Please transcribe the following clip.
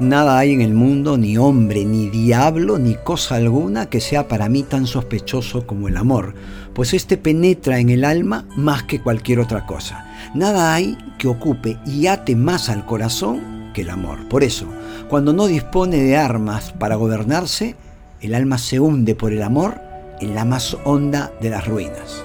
Nada hay en el mundo, ni hombre, ni diablo, ni cosa alguna que sea para mí tan sospechoso como el amor, pues éste penetra en el alma más que cualquier otra cosa. Nada hay que ocupe y ate más al corazón que el amor. Por eso, cuando no dispone de armas para gobernarse, el alma se hunde por el amor en la más honda de las ruinas.